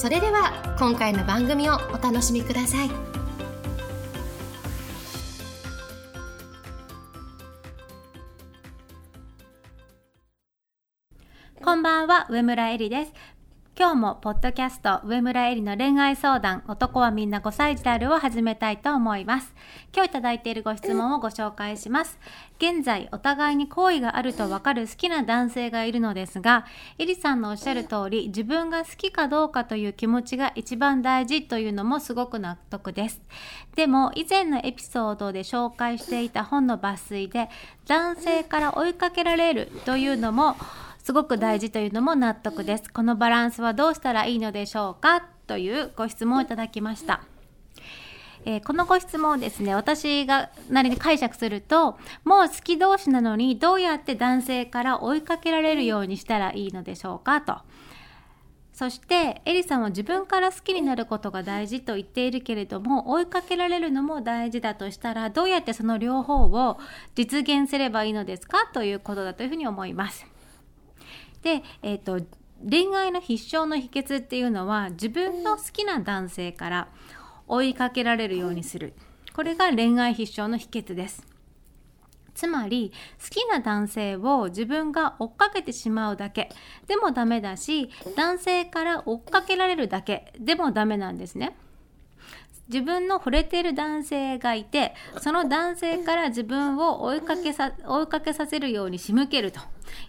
それでは今回の番組をお楽しみくださいこんばんは、上村えりです。今日もポッドキャスト上村えりの恋愛相談男はみんな5歳児であるを始めたいと思います。今日いただいているご質問をご紹介します。現在お互いに好意があるとわかる好きな男性がいるのですがえりさんのおっしゃる通り自分が好きかどうかという気持ちが一番大事というのもすごく納得です。でも以前のエピソードで紹介していた本の抜粋で男性から追いかけられるというのもすごく大事というのも納得です。このバランスはどうしたらいいのでしょうか？というご質問をいただきました。えー、このご質問をですね、私がなりに解釈すると、もう好き同士なのにどうやって男性から追いかけられるようにしたらいいのでしょうか？と。そして、エリさんは自分から好きになることが大事と言っているけれども、追いかけられるのも大事だとしたら、どうやってその両方を実現すればいいのですか？ということだというふうに思います。で、えっ、ー、と恋愛の必勝の秘訣っていうのは自分の好きな男性から追いかけられるようにする。これが恋愛必勝の秘訣です。つまり好きな男性を自分が追っかけてしまうだけ。でもダメだし男性から追っかけられるだけでもダメなんですね。自分の惚れてる男性がいてその男性から自分を追いかけさ追いかけさせるように仕向けると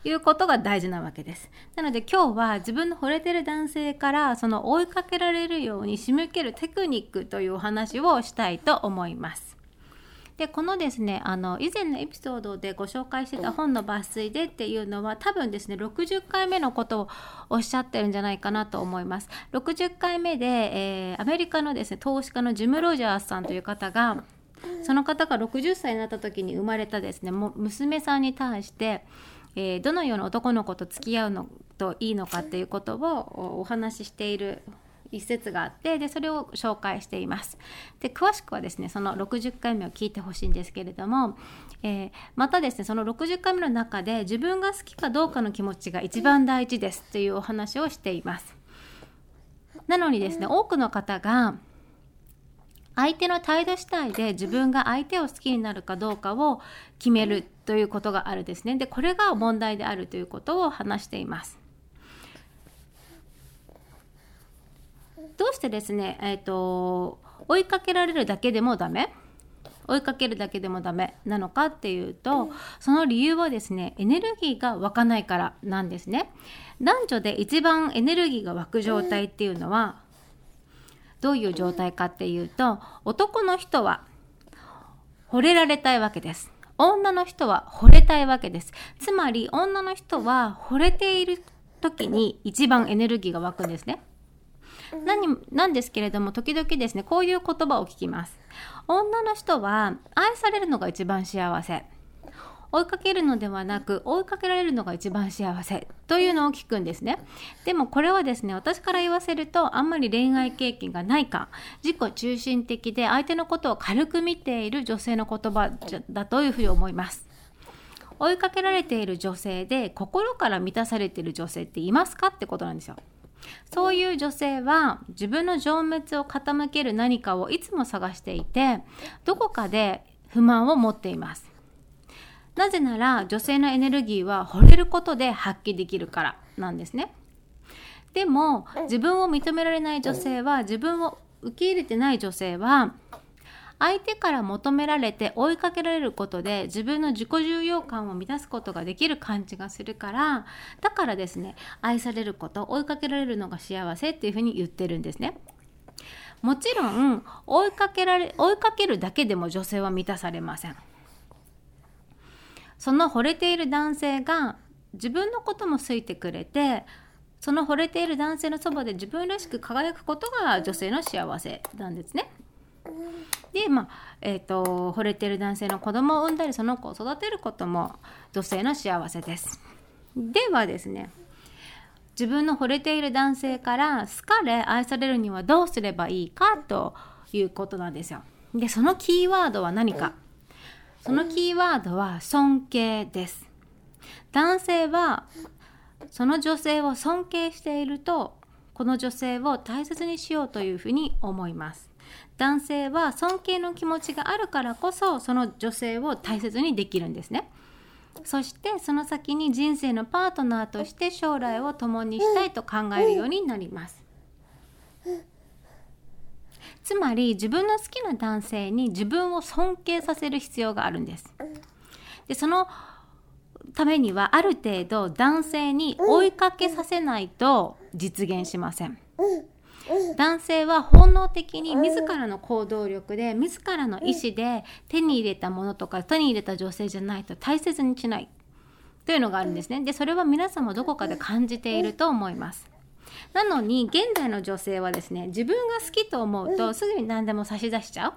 いうことが大事なわけです。なので今日は自分の惚れてる男性からその追いかけられるように仕向けるテクニックというお話をしたいと思います。でこのですねあの以前のエピソードでご紹介してた本の抜粋でっていうのは多分ですね60回目のことをおっしゃってるんじゃないかなと思います。60回目で、えー、アメリカのですね投資家のジム・ロジャースさんという方がその方が60歳になった時に生まれたですねも娘さんに対してえー、どのような男の子と付き合うのといいのかっていうことをお話ししている一節があってでそれを紹介しています。で詳しくはですねその60回目を聞いてほしいんですけれども、えー、またですねその60回目の中で自分が好きかどうかの気持ちが一番大事ですというお話をしています。なのにですね多くの方が相手の態度次第で自分が相手を好きになるかどうかを決めるということがあるですね。でこれが問題であるということを話していますどうしてですね、えーと、追いかけられるだけでもダメ？追いかけるだけでもダメなのかっていうとその理由はですねエネルギーが湧かないからなんですね。男女で一番エネルギーが湧く状態っていうのはどういう状態かっていうと男の人は惚れられたいわけです。女の人は惚れたいわけです。つまり女の人は惚れている時に一番エネルギーが湧くんですね。何なんですけれども時々ですねこういう言葉を聞きます。女の人は愛されるのが一番幸せ。追いかけるのではなく追いかけられるのが一番幸せ。というのを聞くんですね。でもこれはですね私から言わせるとあんまり恋愛経験がないか。自己中心的で相手のことを軽く見ている女性の言葉だというふうに思います。追いかけられている女性で心から満たされている女性っていますか？ってことなんですよ。そういう女性は自分の情熱を傾ける何かをいつも探していてどこかで不満を持っています。なぜなら女性のエネルギーは惚れることで発揮できるからなんですね。でも自分を認められない女性は自分を受け入れてない女性は相手から求められて追いかけられることで自分の自己重要感を満たすことができる感じがするからだからですね愛されること追いかけられるのが幸せっていうふうに言ってるんですね。もちろん追いかけられ追いかけるだけでも女性は満たされません。その惚れている男性が自分のことも好いてくれてその惚れている男性のそばで自分らしく輝くことが女性の幸せなんですね。でまあえーと、惚れてる男性の子供を産んだりその子を育てることも女性の幸せです。ではですね自分の惚れている男性から好かれ愛されるにはどうすればいいかということなんですよ。でそのキーワードは何かそのキーワードは尊敬です。男性はその女性を尊敬しているとこの女性を大切にしようというふうに思います男性は尊敬の気持ちがあるからこそその女性を大切にできるんですね。そしてその先に人生のパートナーとして将来を共にしたいと考えるようになります。つまり自分の好きな男性に自分を尊敬させる必要があるんです。でそのためにはある程度男性に追いかけさせないと実現しません。男性は本能的に自らの行動力で自らの意思で手に入れたものとか手に入れた女性じゃないと大切にしない。というのがあるんですね。でそれは皆さんもどこかで感じていると思います。なのに現代の女性はですね自分が好きと思うとすぐに何でも差し出しちゃう。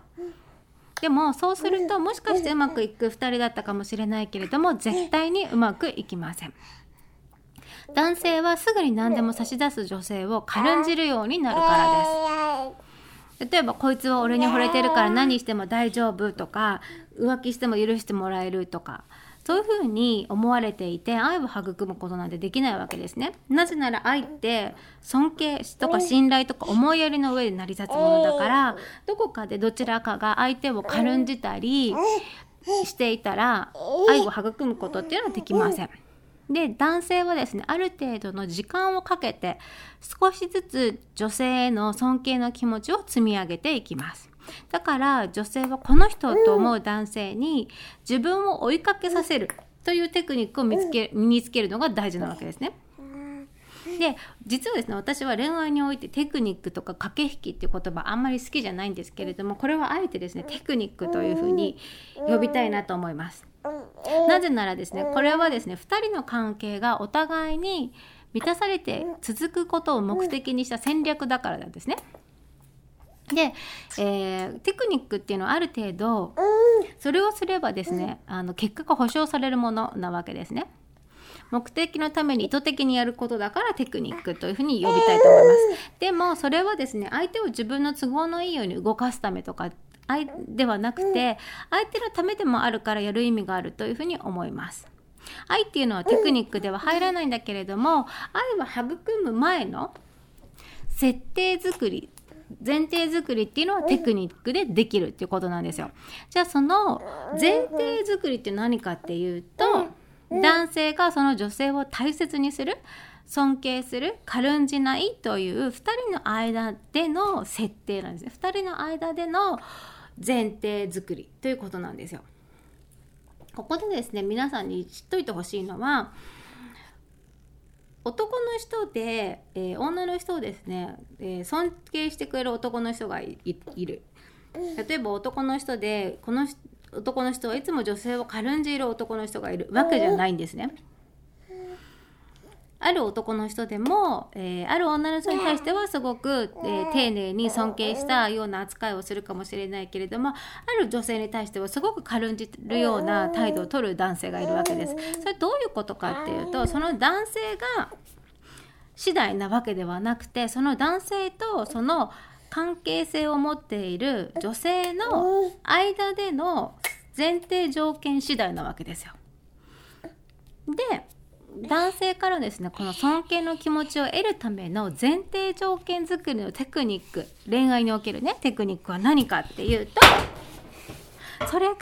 でもそうするともしかしてうまくいく2人だったかもしれないけれども絶対にうまくいきません。男性はすぐに何でも差し出す女性を軽んじるようになるからです。例えばこいつは俺に惚れてるから何しても大丈夫とか浮気しても許してもらえるとかそういうふうに思われていて愛を育むことなんてできないわけですね。なぜなら愛って尊敬とか信頼とか思いやりの上で成り立つものだからどこかでどちらかが相手を軽んじたりしていたら愛を育むことっていうのはできません。で男性はですねある程度の時間をかけて少しずつ女性への尊敬の気持ちを積み上げていきます。だから女性はこの人と思う男性に自分を追いかけさせるというテクニックを見つけ身につけるのが大事なわけですね。で実はですね私は恋愛においてテクニックとか駆け引きっていう言葉あんまり好きじゃないんですけれどもこれはあえてですねテクニックというふうに呼びたいなと思います。なぜならですねこれはですね2人の関係がお互いに満たされて続くことを目的にした戦略だからなんですね。で、えー、テクニックっていうのはある程度それをすればですねあの結果が保証されるものなわけですね。目的のために意図的にやることだからテクニックというふうに呼びたいと思います。でもそれはですね相手を自分の都合のいいように動かすためとかではなくて相手のためでもあるからやる意味があるというふうに思います。愛っていうのはテクニックでは入らないんだけれども愛は育む前の設定作り前提作りっていうのはテクニックでできるっていうことなんですよ。じゃあその前提作りって何かっていうと男性がその女性を大切にする尊敬する軽んじないという2人の間での設定なんですね2人の間での前提作りということなんですよ。ここでですね皆さんに知っといてほしいのは男の人で、えー、女の人をですね、えー、尊敬してくれる男の人がいる例えば男の人でこの男の人はいつも女性を軽んじる男の人がいるわけじゃないんですね。ある男の人でも、えー、ある女の人に対してはすごく、えー、丁寧に尊敬したような扱いをするかもしれないけれどもある女性に対してはすごく軽んじるような態度を取る男性がいるわけです。それどういうことかっていうとその男性が次第なわけではなくてその男性とその関係性を持っている女性の間での前提条件次第なわけですよ。で男性からですねこの尊敬の気持ちを得るための前提条件作りのテクニック恋愛におけるねテクニックは何かっていうとそれが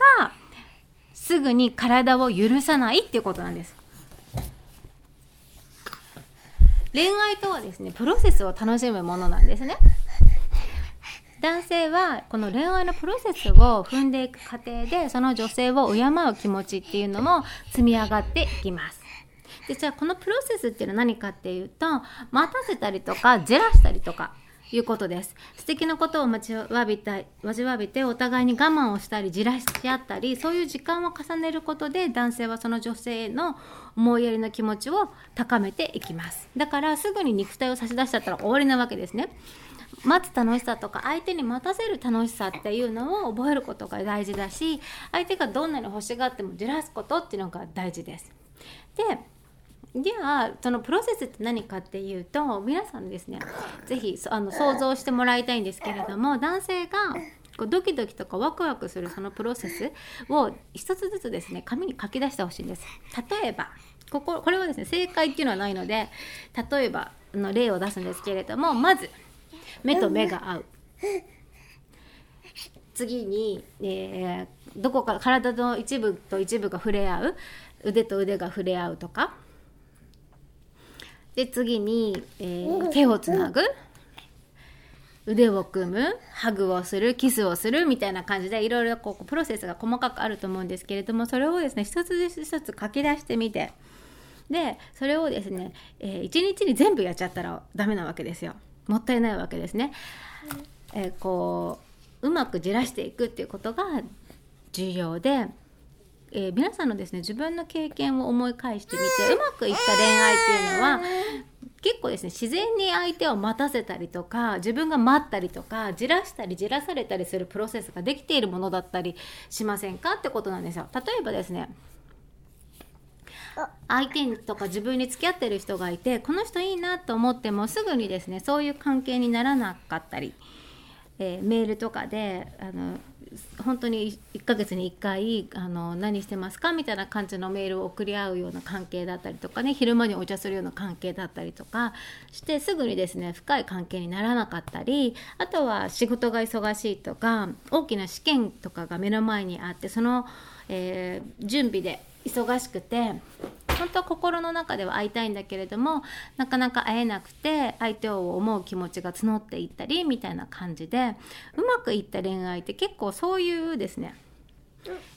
すぐに体を許さないっていうことなんです。恋愛とはですねプロセスを楽しむものなんですね。男性はこの恋愛のプロセスを踏んでいく過程でその女性を敬う気持ちっていうのも積み上がっていきます。でじゃあこのプロセスっていうのは何かっていうと待たせたりとかじらしたりとかいうことです。素敵なことを待ちわびた待ちわびてお互いに我慢をしたりじらし合ったりそういう時間を重ねることで男性はその女性への思いやりの気持ちを高めていきます。だからすぐに肉体を差し出しちゃったら終わりなわけですね。待つ楽しさとか相手に待たせる楽しさっていうのを覚えることが大事だし相手がどんなに欲しがってもじらすことっていうのが大事です。でじゃあそのプロセスって何かっていうと皆さんですね是非あの想像してもらいたいんですけれども男性がこうドキドキとかワクワクするそのプロセスを一つずつですね紙に書き出してほしいんです。例えばこここれはですね正解っていうのはないので例えばの例を出すんですけれどもまず目と目が合う。次に、えー、どこか体の一部と一部が触れ合う腕と腕が触れ合うとかで次に、えー、手をつなぐ。腕を組む。ハグをする。キスをするみたいな感じでいろいろこうプロセスが細かくあると思うんですけれどもそれをですね一つ一つ書き出してみて。でそれをですね、えー、一日に全部やっちゃったらダメなわけですよ。もったいないわけですね。えー、こううまくじらしていくっていうことが重要でえー、皆さんのですね自分の経験を思い返してみてうまくいった恋愛っていうのは結構ですね自然に相手を待たせたりとか自分が待ったりとかじらしたりじらされたりするプロセスができているものだったりしませんかってことなんですよ。例えばですね相手とか自分に付き合ってる人がいてこの人いいなと思ってもすぐにですねそういう関係にならなかったり、えー、メールとかであの本当に1ヶ月に1回あの何してますかみたいな感じのメールを送り合うような関係だったりとかね昼間にお茶するような関係だったりとかしてすぐにですね深い関係にならなかったりあとは仕事が忙しいとか大きな試験とかが目の前にあってその、えー、準備で忙しくて本当は心の中では会いたいんだけれどもなかなか会えなくて相手を思う気持ちが募っていったりみたいな感じでうまくいった恋愛って結構そういうですね、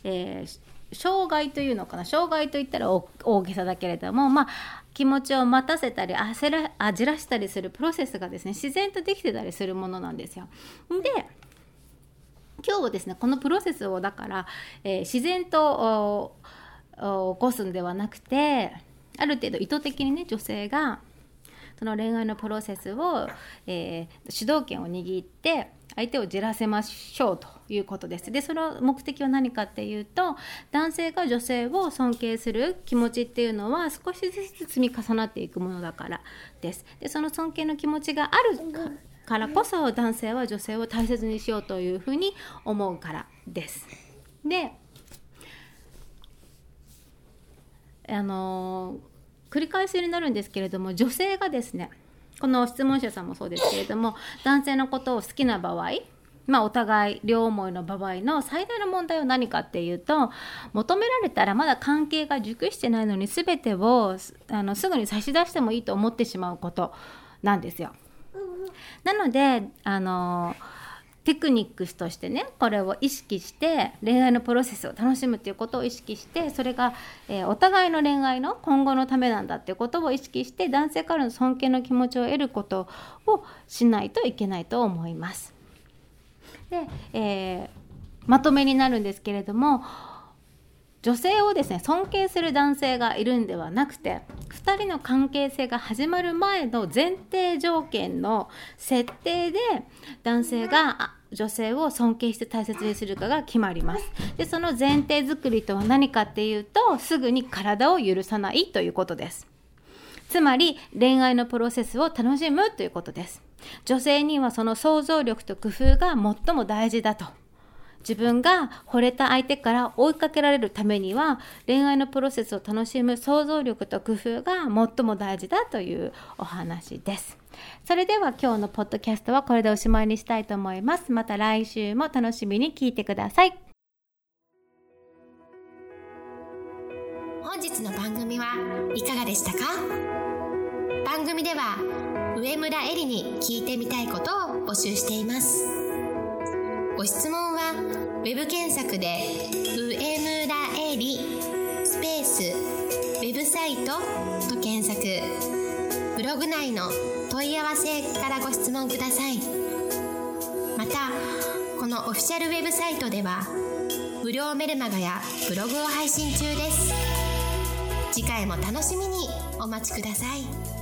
えー、障害というのかな障害といったら大げさだけれどもまあ気持ちを待たせたり焦らあじらしたりするプロセスがですね自然とできてたりするものなんですよ。で今日はですねこのプロセスをだから、えー、自然と起こすんではなくてある程度意図的にね女性がその恋愛のプロセスを、えー、主導権を握って相手をじらせましょうということです。でその目的は何かっていうと男性が女性を尊敬する気持ちっていうのは少しずつ積み重なっていくものだからです。でその尊敬の気持ちがあるからこそ男性は女性を大切にしようというふうに思うからです。であの繰り返しになるんですけれども女性がですねこの質問者さんもそうですけれども男性のことを好きな場合まあ、お互い両思いの場合の最大の問題は何かっていうと求められたらまだ関係が熟してないのに全てをあのすぐに差し出してもいいと思ってしまうことなんですよ。なのであのテクニックとしてねこれを意識して恋愛のプロセスを楽しむっていうことを意識してそれが、えー、お互いの恋愛の今後のためなんだっていうことを意識して男性からの尊敬の気持ちを得ることをしないといけないと思います。で、えー、まとめになるんですけれども女性をですね尊敬する男性がいるんではなくて2人の関係性が始まる前の前提条件の設定で男性が女性を尊敬して大切にするかが決まります。でその前提作りとは何かっていうとすぐに体を許さないということです。つまり恋愛のプロセスを楽しむということです。女性にはその想像力と工夫が最も大事だと。自分が惚れた相手から追いかけられるためには恋愛のプロセスを楽しむ想像力と工夫が最も大事だというお話です。それでは今日のポッドキャストはこれでおしまいにしたいと思います。また来週も楽しみに聞いてください。本日の番組はいかがでしたか？番組では上村えりに聞いてみたいことを募集しています。ご質問は web 検索で「上村えり」スペース「ウェブサイト」と検索。ブログ内の問い合わせからご質問ください。またこのオフィシャルウェブサイトでは無料メルマガやブログを配信中です。次回も楽しみにお待ちください。